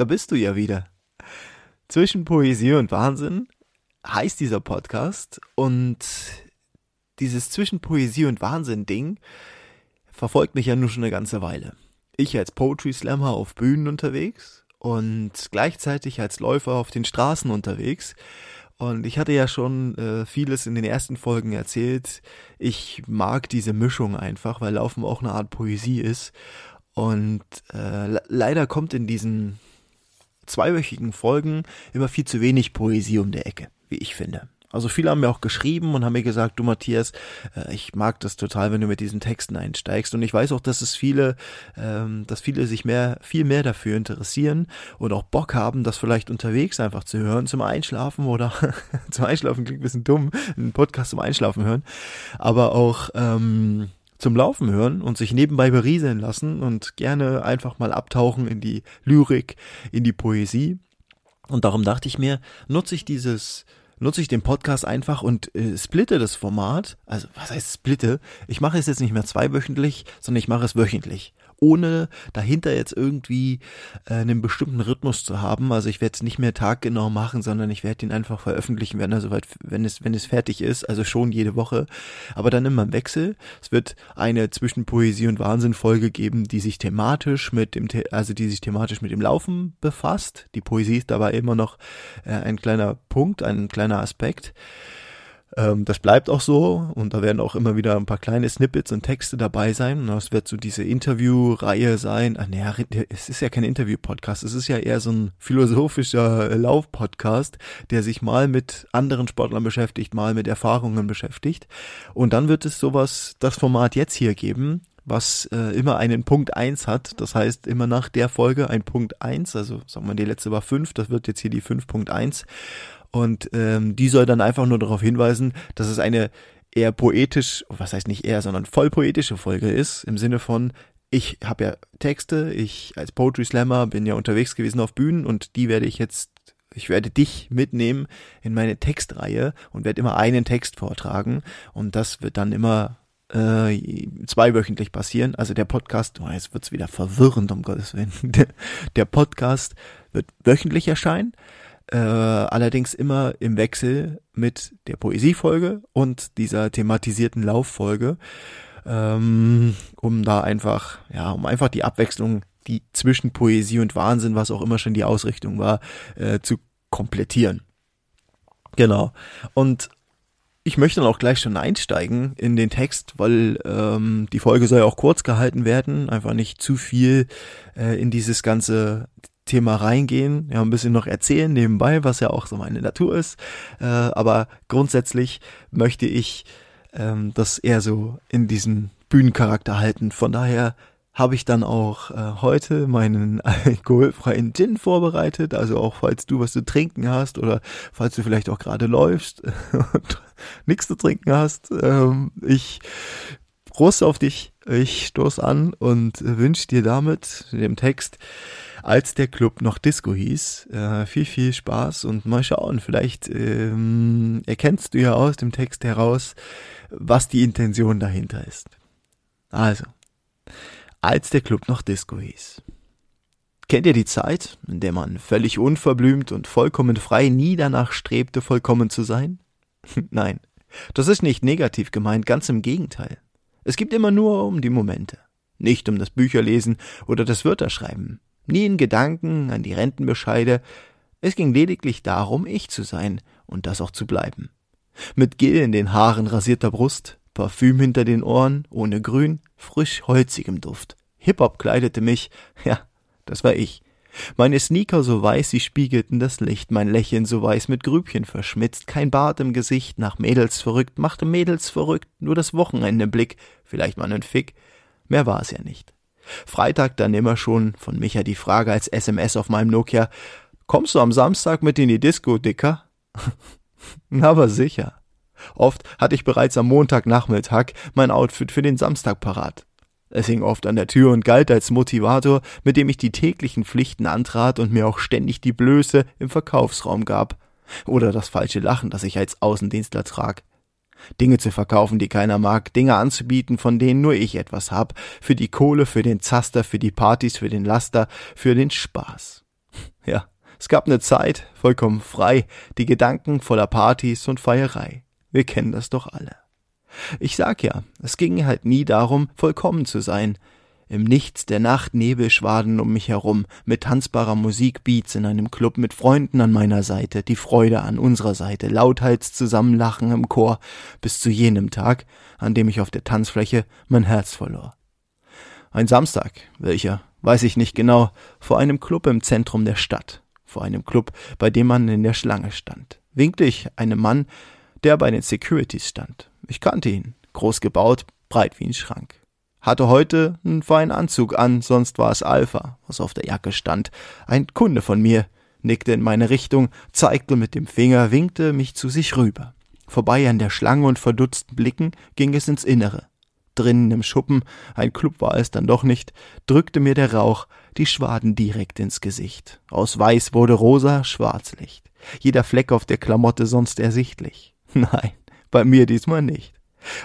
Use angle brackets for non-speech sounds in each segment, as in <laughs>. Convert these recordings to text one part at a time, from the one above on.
da bist du ja wieder. Zwischen Poesie und Wahnsinn heißt dieser Podcast und dieses zwischen Poesie und Wahnsinn Ding verfolgt mich ja nur schon eine ganze Weile. Ich als Poetry Slammer auf Bühnen unterwegs und gleichzeitig als Läufer auf den Straßen unterwegs. Und ich hatte ja schon äh, vieles in den ersten Folgen erzählt. Ich mag diese Mischung einfach, weil Laufen auch eine Art Poesie ist. Und äh, leider kommt in diesen zweiwöchigen Folgen immer viel zu wenig Poesie um der Ecke, wie ich finde. Also viele haben mir auch geschrieben und haben mir gesagt, du Matthias, äh, ich mag das total, wenn du mit diesen Texten einsteigst. Und ich weiß auch, dass es viele, ähm, dass viele sich mehr, viel mehr dafür interessieren und auch Bock haben, das vielleicht unterwegs einfach zu hören, zum Einschlafen oder <laughs> zum Einschlafen klingt ein bisschen dumm, einen Podcast zum Einschlafen hören, aber auch ähm, zum Laufen hören und sich nebenbei berieseln lassen und gerne einfach mal abtauchen in die Lyrik, in die Poesie. Und darum dachte ich mir, nutze ich dieses nutze ich den Podcast einfach und äh, splitte das Format. Also was heißt splitte? Ich mache es jetzt nicht mehr zweiwöchentlich, sondern ich mache es wöchentlich ohne dahinter jetzt irgendwie äh, einen bestimmten Rhythmus zu haben. Also ich werde es nicht mehr taggenau machen, sondern ich werde ihn einfach veröffentlichen, wenn er soweit, wenn es, wenn es fertig ist, also schon jede Woche. Aber dann immer im Wechsel. Es wird eine zwischen Poesie und Wahnsinn Folge geben, die sich thematisch mit dem, also die sich thematisch mit dem Laufen befasst. Die Poesie ist dabei immer noch äh, ein kleiner Punkt, ein kleiner Aspekt. Ähm, das bleibt auch so und da werden auch immer wieder ein paar kleine Snippets und Texte dabei sein. Und das wird so diese Interviewreihe sein. Ach, naja, es ist ja kein Interview-Podcast, es ist ja eher so ein philosophischer Lauf-Podcast, der sich mal mit anderen Sportlern beschäftigt, mal mit Erfahrungen beschäftigt. Und dann wird es sowas, das Format jetzt hier geben, was äh, immer einen Punkt eins hat. Das heißt, immer nach der Folge ein Punkt eins. also sagen wir, die letzte war fünf, das wird jetzt hier die 5.1. Und ähm, die soll dann einfach nur darauf hinweisen, dass es eine eher poetisch, was heißt nicht eher, sondern voll poetische Folge ist, im Sinne von, ich habe ja Texte, ich als Poetry Slammer bin ja unterwegs gewesen auf Bühnen und die werde ich jetzt, ich werde dich mitnehmen in meine Textreihe und werde immer einen Text vortragen und das wird dann immer äh, zweiwöchentlich passieren. Also der Podcast, oh, jetzt wird's wieder verwirrend, um Gottes Willen. <laughs> Der Podcast wird wöchentlich erscheinen äh, allerdings immer im Wechsel mit der Poesiefolge und dieser thematisierten Lauffolge, ähm, um da einfach, ja, um einfach die Abwechslung, die zwischen Poesie und Wahnsinn, was auch immer schon die Ausrichtung war, äh, zu komplettieren. Genau. Und ich möchte dann auch gleich schon einsteigen in den Text, weil ähm, die Folge soll ja auch kurz gehalten werden, einfach nicht zu viel äh, in dieses ganze Thema reingehen, ja, ein bisschen noch erzählen nebenbei, was ja auch so meine Natur ist. Äh, aber grundsätzlich möchte ich ähm, das eher so in diesen Bühnencharakter halten. Von daher habe ich dann auch äh, heute meinen <laughs> alkoholfreien Gin vorbereitet. Also auch falls du was zu trinken hast oder falls du vielleicht auch gerade läufst <laughs> und nichts zu trinken hast. Ähm, ich Prost auf dich. Ich stoß an und wünsche dir damit dem Text als der Club noch Disco hieß. Äh, viel, viel Spaß und mal schauen, vielleicht ähm, erkennst du ja aus dem Text heraus, was die Intention dahinter ist. Also, als der Club noch Disco hieß. Kennt ihr die Zeit, in der man völlig unverblümt und vollkommen frei nie danach strebte, vollkommen zu sein? <laughs> Nein, das ist nicht negativ gemeint, ganz im Gegenteil. Es gibt immer nur um die Momente, nicht um das Bücherlesen oder das Wörterschreiben, nie in Gedanken an die Rentenbescheide, es ging lediglich darum, ich zu sein und das auch zu bleiben. Mit Gel in den Haaren rasierter Brust, Parfüm hinter den Ohren, ohne Grün, frisch holzigem Duft. Hip-Hop kleidete mich, ja, das war ich. Meine Sneaker so weiß, sie spiegelten das Licht, mein Lächeln so weiß mit Grübchen verschmitzt, kein Bart im Gesicht, nach Mädels verrückt, machte Mädels verrückt, nur das Wochenende im Blick, vielleicht mal nen Fick, mehr war es ja nicht. Freitag dann immer schon von Micha die Frage als SMS auf meinem Nokia, kommst du am Samstag mit in die Disco, Dicker? <laughs> Aber sicher. Oft hatte ich bereits am Montagnachmittag mein Outfit für den Samstag parat. Es hing oft an der Tür und galt als Motivator, mit dem ich die täglichen Pflichten antrat und mir auch ständig die Blöße im Verkaufsraum gab. Oder das falsche Lachen, das ich als Außendienstler trag. Dinge zu verkaufen, die keiner mag, Dinge anzubieten, von denen nur ich etwas hab, für die Kohle, für den Zaster, für die Partys, für den Laster, für den Spaß. Ja, es gab eine Zeit, vollkommen frei, die Gedanken voller Partys und Feierei. Wir kennen das doch alle. Ich sag ja, es ging halt nie darum, vollkommen zu sein. Im Nichts der Nacht Nebelschwaden um mich herum, mit tanzbarer Musik Beats in einem Club mit Freunden an meiner Seite, die Freude an unserer Seite, lauthals zusammenlachen im Chor, bis zu jenem Tag, an dem ich auf der Tanzfläche mein Herz verlor. Ein Samstag, welcher, weiß ich nicht genau, vor einem Club im Zentrum der Stadt, vor einem Club, bei dem man in der Schlange stand, winkte ich einem Mann, der bei den Securities stand. Ich kannte ihn, groß gebaut, breit wie ein Schrank. Hatte heute einen feinen Anzug an, sonst war es Alpha, was auf der Jacke stand. Ein Kunde von mir, nickte in meine Richtung, zeigte mit dem Finger, winkte mich zu sich rüber. Vorbei an der Schlange und verdutzten Blicken ging es ins Innere. Drinnen im Schuppen, ein Club war es dann doch nicht, drückte mir der Rauch die Schwaden direkt ins Gesicht. Aus Weiß wurde rosa Schwarzlicht. Jeder Fleck auf der Klamotte sonst ersichtlich. <laughs> Nein, bei mir diesmal nicht.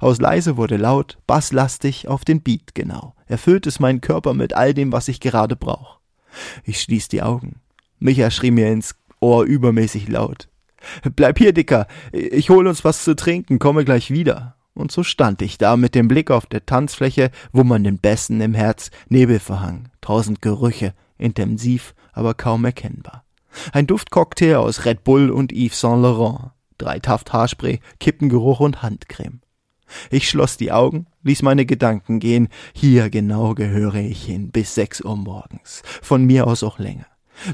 Aus leise wurde laut, basslastig auf den Beat genau. Erfüllt es meinen Körper mit all dem, was ich gerade brauch. Ich schließ die Augen. Micha schrie mir ins Ohr übermäßig laut. Bleib hier, Dicker. Ich hol uns was zu trinken, komme gleich wieder. Und so stand ich da mit dem Blick auf der Tanzfläche, wo man den Besten im Herz Nebel verhang, tausend Gerüche, intensiv, aber kaum erkennbar. Ein Duftcocktail aus Red Bull und Yves Saint Laurent, drei Taft Haarspray, Kippengeruch und Handcreme. Ich schloss die Augen, ließ meine Gedanken gehen. Hier genau gehöre ich hin, bis sechs Uhr morgens. Von mir aus auch länger.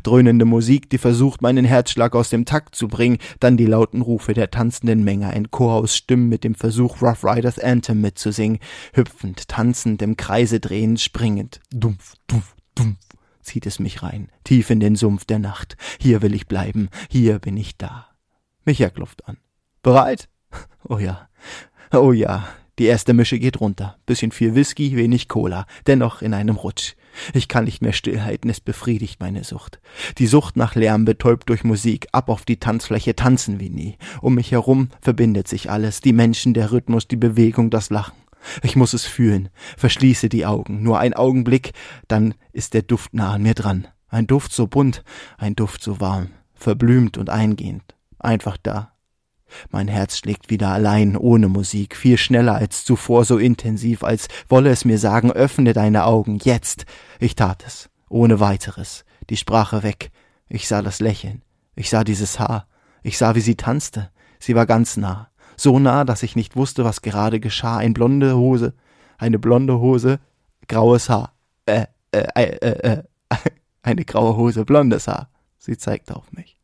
Dröhnende Musik, die versucht, meinen Herzschlag aus dem Takt zu bringen, dann die lauten Rufe der tanzenden Menge, ein Chor aus Stimmen mit dem Versuch, Rough Riders Anthem mitzusingen, hüpfend, tanzend, im Kreise drehend, springend, dumpf, dumpf, dumpf, zieht es mich rein, tief in den Sumpf der Nacht. Hier will ich bleiben, hier bin ich da. Micha klopft an. Bereit? <laughs> Oh ja, Oh ja, die erste Mische geht runter. Bisschen viel Whisky, wenig Cola, dennoch in einem Rutsch. Ich kann nicht mehr stillhalten, es befriedigt meine Sucht. Die Sucht nach Lärm betäubt durch Musik, ab auf die Tanzfläche tanzen wie nie. Um mich herum verbindet sich alles, die Menschen, der Rhythmus, die Bewegung, das Lachen. Ich muss es fühlen, verschließe die Augen, nur ein Augenblick, dann ist der Duft nah an mir dran. Ein Duft so bunt, ein Duft so warm, verblümt und eingehend, einfach da, mein Herz schlägt wieder allein, ohne Musik, viel schneller als zuvor, so intensiv, als wolle es mir sagen, öffne deine Augen, jetzt. Ich tat es, ohne weiteres, die Sprache weg. Ich sah das Lächeln, ich sah dieses Haar, ich sah, wie sie tanzte, sie war ganz nah, so nah, dass ich nicht wusste, was gerade geschah, ein blonde Hose, eine blonde Hose, graues Haar, äh, äh, äh, äh, <laughs> eine graue Hose, blondes Haar. Sie zeigte auf mich.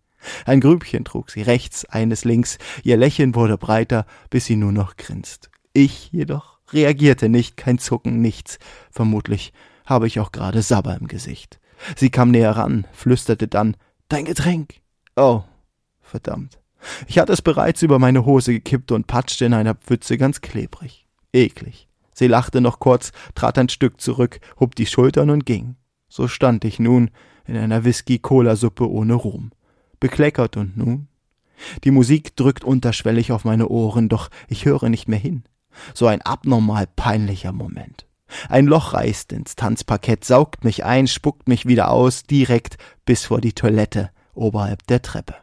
Ein Grübchen trug sie rechts, eines links, ihr Lächeln wurde breiter, bis sie nur noch grinst. Ich jedoch reagierte nicht, kein Zucken, nichts. Vermutlich habe ich auch gerade Sabber im Gesicht. Sie kam näher ran, flüsterte dann Dein Getränk. Oh, verdammt. Ich hatte es bereits über meine Hose gekippt und patschte in einer Pfütze ganz klebrig. Eklig. Sie lachte noch kurz, trat ein Stück zurück, hob die Schultern und ging. So stand ich nun in einer Whisky-Cola-Suppe ohne Ruhm bekleckert und nun? Die Musik drückt unterschwellig auf meine Ohren, doch ich höre nicht mehr hin. So ein abnormal peinlicher Moment. Ein Loch reißt ins Tanzparkett, saugt mich ein, spuckt mich wieder aus, direkt bis vor die Toilette oberhalb der Treppe.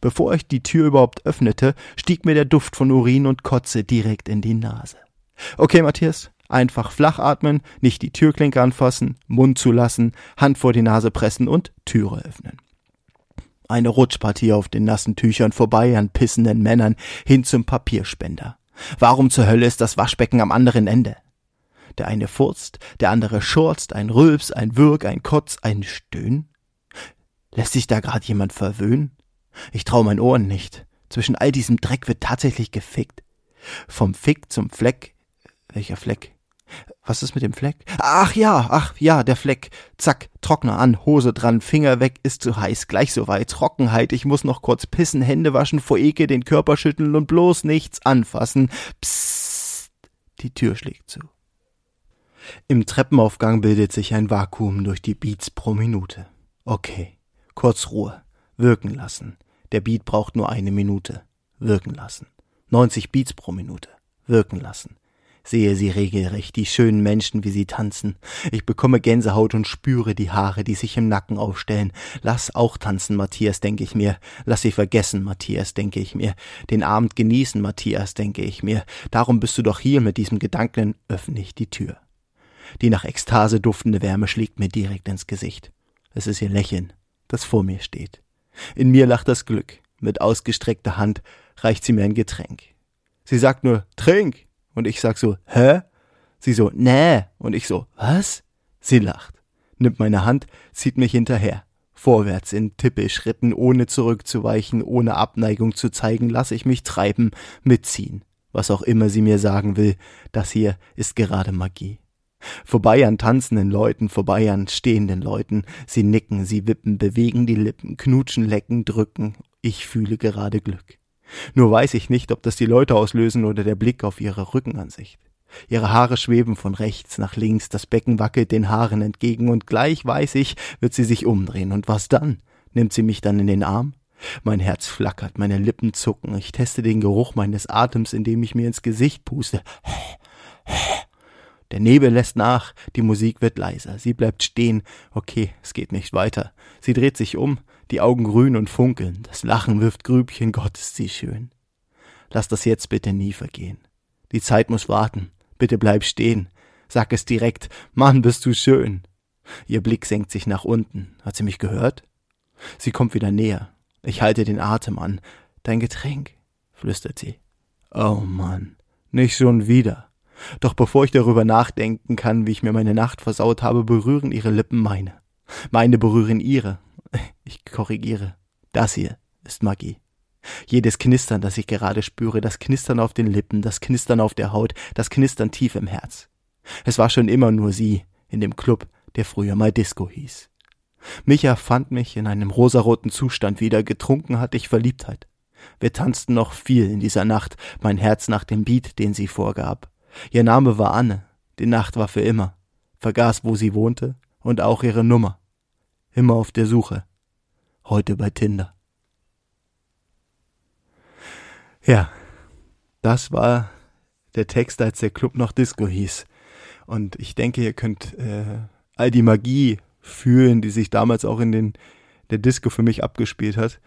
Bevor ich die Tür überhaupt öffnete, stieg mir der Duft von Urin und Kotze direkt in die Nase. Okay, Matthias, einfach flach atmen, nicht die Türklinke anfassen, Mund zulassen, Hand vor die Nase pressen und Türe öffnen. Eine Rutschpartie auf den nassen Tüchern vorbei an pissenden Männern hin zum Papierspender. Warum zur Hölle ist das Waschbecken am anderen Ende? Der eine furzt, der andere schurzt, ein Rülps, ein Würg, ein Kotz, ein Stöhn. Lässt sich da grad jemand verwöhnen? Ich trau meinen Ohren nicht. Zwischen all diesem Dreck wird tatsächlich gefickt. Vom Fick zum Fleck. Welcher Fleck? Was ist mit dem Fleck? Ach ja, ach ja, der Fleck. Zack, Trockner an, Hose dran, Finger weg, ist zu heiß, gleich soweit. Trockenheit, ich muss noch kurz pissen, Hände waschen, vor Ekel den Körper schütteln und bloß nichts anfassen. Psst, die Tür schlägt zu. Im Treppenaufgang bildet sich ein Vakuum durch die Beats pro Minute. Okay, kurz Ruhe, wirken lassen. Der Beat braucht nur eine Minute. Wirken lassen. 90 Beats pro Minute. Wirken lassen. Sehe sie regelrecht, die schönen Menschen, wie sie tanzen. Ich bekomme Gänsehaut und spüre die Haare, die sich im Nacken aufstellen. Lass auch tanzen, Matthias, denke ich mir. Lass sie vergessen, Matthias, denke ich mir. Den Abend genießen, Matthias, denke ich mir. Darum bist du doch hier mit diesem Gedanken, öffne ich die Tür. Die nach Ekstase duftende Wärme schlägt mir direkt ins Gesicht. Es ist ihr Lächeln, das vor mir steht. In mir lacht das Glück. Mit ausgestreckter Hand reicht sie mir ein Getränk. Sie sagt nur, trink! Und ich sag so, hä? Sie so, nee. Und ich so, was? Sie lacht, nimmt meine Hand, zieht mich hinterher. Vorwärts in Tippelschritten, ohne zurückzuweichen, ohne Abneigung zu zeigen, lasse ich mich treiben, mitziehen. Was auch immer sie mir sagen will, das hier ist gerade Magie. Vorbei an tanzenden Leuten, vorbei an stehenden Leuten. Sie nicken, sie wippen, bewegen die Lippen, knutschen, lecken, drücken. Ich fühle gerade Glück. Nur weiß ich nicht, ob das die Leute auslösen oder der Blick auf ihre Rückenansicht. Ihre Haare schweben von rechts nach links, das Becken wackelt den Haaren entgegen, und gleich weiß ich, wird sie sich umdrehen. Und was dann? Nimmt sie mich dann in den Arm? Mein Herz flackert, meine Lippen zucken, ich teste den Geruch meines Atems, indem ich mir ins Gesicht puste. Der Nebel lässt nach, die Musik wird leiser, sie bleibt stehen, okay, es geht nicht weiter. Sie dreht sich um, die Augen grün und funkeln, das Lachen wirft Grübchen, Gott ist sie schön. Lass das jetzt bitte nie vergehen. Die Zeit muss warten, bitte bleib stehen. Sag es direkt, Mann, bist du schön. Ihr Blick senkt sich nach unten. Hat sie mich gehört? Sie kommt wieder näher. Ich halte den Atem an. Dein Getränk, flüstert sie. Oh Mann, nicht schon wieder. Doch bevor ich darüber nachdenken kann, wie ich mir meine Nacht versaut habe, berühren ihre Lippen meine. Meine berühren ihre. Ich korrigiere. Das hier ist Magie. Jedes Knistern, das ich gerade spüre, das Knistern auf den Lippen, das Knistern auf der Haut, das Knistern tief im Herz. Es war schon immer nur sie in dem Club, der früher mal Disco hieß. Micha fand mich in einem rosaroten Zustand wieder, getrunken hatte ich Verliebtheit. Wir tanzten noch viel in dieser Nacht, mein Herz nach dem Beat, den sie vorgab. Ihr Name war Anne, die Nacht war für immer, vergaß, wo sie wohnte und auch ihre Nummer. Immer auf der Suche. Heute bei Tinder. Ja, das war der Text, als der Club noch Disco hieß. Und ich denke, ihr könnt äh, all die Magie fühlen, die sich damals auch in den der Disco für mich abgespielt hat.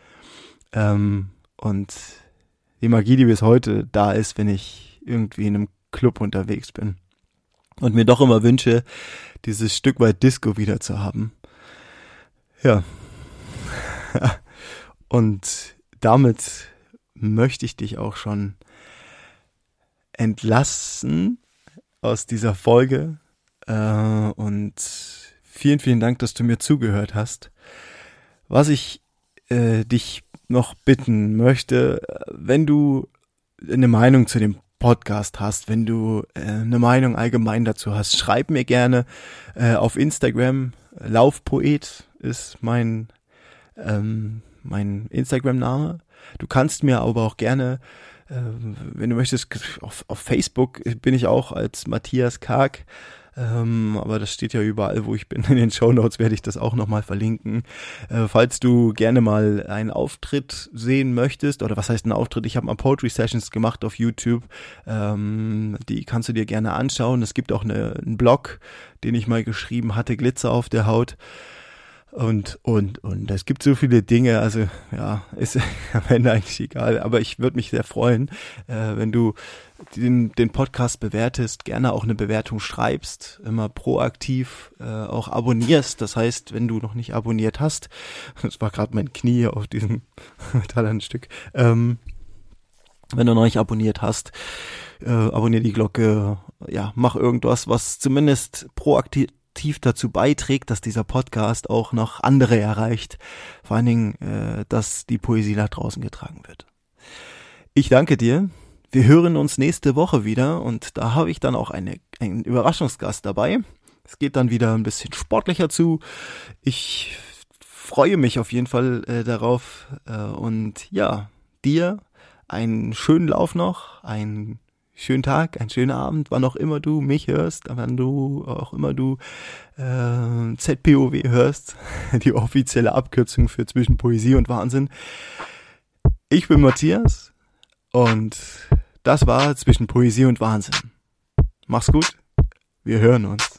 Ähm, und die Magie, die bis heute da ist, wenn ich irgendwie in einem Club unterwegs bin. Und mir doch immer wünsche, dieses Stück weit Disco wieder zu haben. Ja. <laughs> Und damit möchte ich dich auch schon entlassen aus dieser Folge. Äh, und vielen, vielen Dank, dass du mir zugehört hast. Was ich äh, dich noch bitten möchte, wenn du eine Meinung zu dem Podcast hast, wenn du äh, eine Meinung allgemein dazu hast, schreib mir gerne äh, auf Instagram. Laufpoet ist mein ähm, mein Instagram-Name. Du kannst mir aber auch gerne, äh, wenn du möchtest, auf, auf Facebook bin ich auch als Matthias Karg ähm, aber das steht ja überall, wo ich bin. In den Show Notes werde ich das auch nochmal verlinken. Äh, falls du gerne mal einen Auftritt sehen möchtest, oder was heißt ein Auftritt? Ich habe mal Poetry Sessions gemacht auf YouTube. Ähm, die kannst du dir gerne anschauen. Es gibt auch eine, einen Blog, den ich mal geschrieben hatte, Glitzer auf der Haut. Und, und, und. Es gibt so viele Dinge, also ja, ist <laughs> am Ende eigentlich egal, aber ich würde mich sehr freuen, äh, wenn du den, den Podcast bewertest, gerne auch eine Bewertung schreibst, immer proaktiv äh, auch abonnierst. Das heißt, wenn du noch nicht abonniert hast, <laughs> das war gerade mein Knie auf diesem <laughs> metallernen Stück, ähm, wenn du noch nicht abonniert hast, äh, abonnier die Glocke, ja, mach irgendwas, was zumindest proaktiv aktiv dazu beiträgt, dass dieser Podcast auch noch andere erreicht. Vor allen Dingen, äh, dass die Poesie nach draußen getragen wird. Ich danke dir. Wir hören uns nächste Woche wieder und da habe ich dann auch eine, einen Überraschungsgast dabei. Es geht dann wieder ein bisschen sportlicher zu. Ich freue mich auf jeden Fall äh, darauf äh, und ja, dir einen schönen Lauf noch, einen schönen Tag, einen schönen Abend, wann auch immer du mich hörst, wann du auch immer du äh, ZPOW hörst, <laughs> die offizielle Abkürzung für zwischen Poesie und Wahnsinn. Ich bin Matthias und das war zwischen Poesie und Wahnsinn. Mach's gut. Wir hören uns.